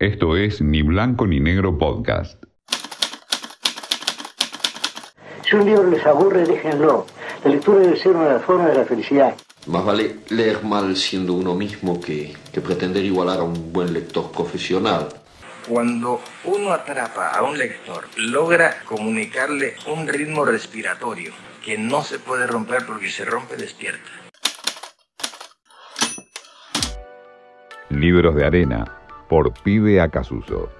Esto es Ni Blanco ni Negro Podcast. Si un libro les aburre, déjenlo. La lectura debe ser una de las formas de la felicidad. Más vale leer mal siendo uno mismo que, que pretender igualar a un buen lector profesional. Cuando uno atrapa a un lector, logra comunicarle un ritmo respiratorio que no se puede romper porque se rompe despierta. Libros de arena por Pibe Acasuso.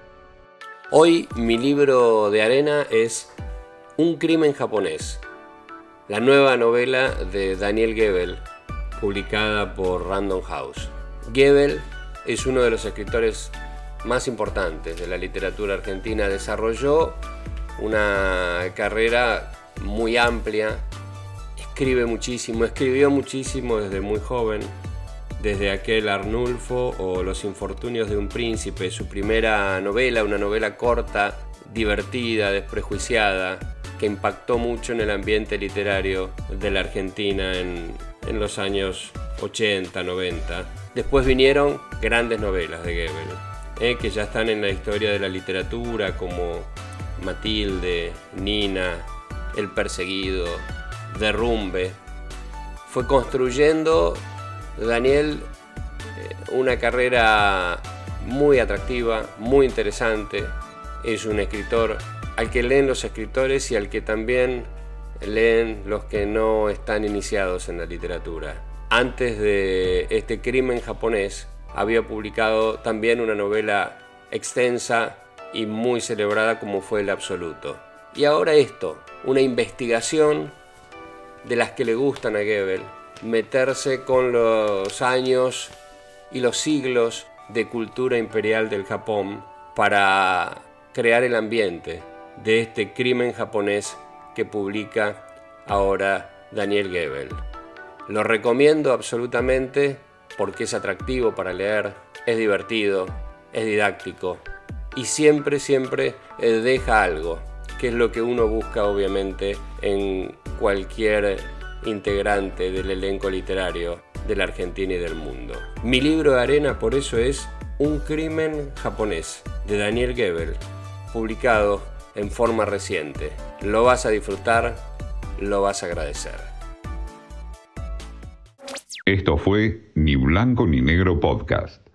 Hoy mi libro de arena es Un crimen japonés, la nueva novela de Daniel Gebel, publicada por Random House. Gebel es uno de los escritores más importantes de la literatura argentina. Desarrolló una carrera muy amplia, escribe muchísimo, escribió muchísimo desde muy joven, desde aquel Arnulfo o Los infortunios de un príncipe, su primera novela, una novela corta, divertida, desprejuiciada, que impactó mucho en el ambiente literario de la Argentina en, en los años 80, 90. Después vinieron grandes novelas de Goebel, eh, que ya están en la historia de la literatura, como Matilde, Nina, El Perseguido, Derrumbe. Fue construyendo Daniel eh, una carrera muy atractiva, muy interesante. Es un escritor al que leen los escritores y al que también leen los que no están iniciados en la literatura. Antes de este crimen japonés, había publicado también una novela extensa y muy celebrada como fue El Absoluto. Y ahora esto, una investigación de las que le gustan a Goebel, meterse con los años y los siglos de cultura imperial del Japón para crear el ambiente de este crimen japonés que publica ahora Daniel Goebel. Lo recomiendo absolutamente porque es atractivo para leer, es divertido, es didáctico y siempre, siempre eh, deja algo, que es lo que uno busca obviamente en cualquier integrante del elenco literario de la Argentina y del mundo. Mi libro de arena por eso es Un crimen japonés de Daniel Goebel, publicado en forma reciente. Lo vas a disfrutar, lo vas a agradecer. Esto fue Ni Blanco ni Negro Podcast.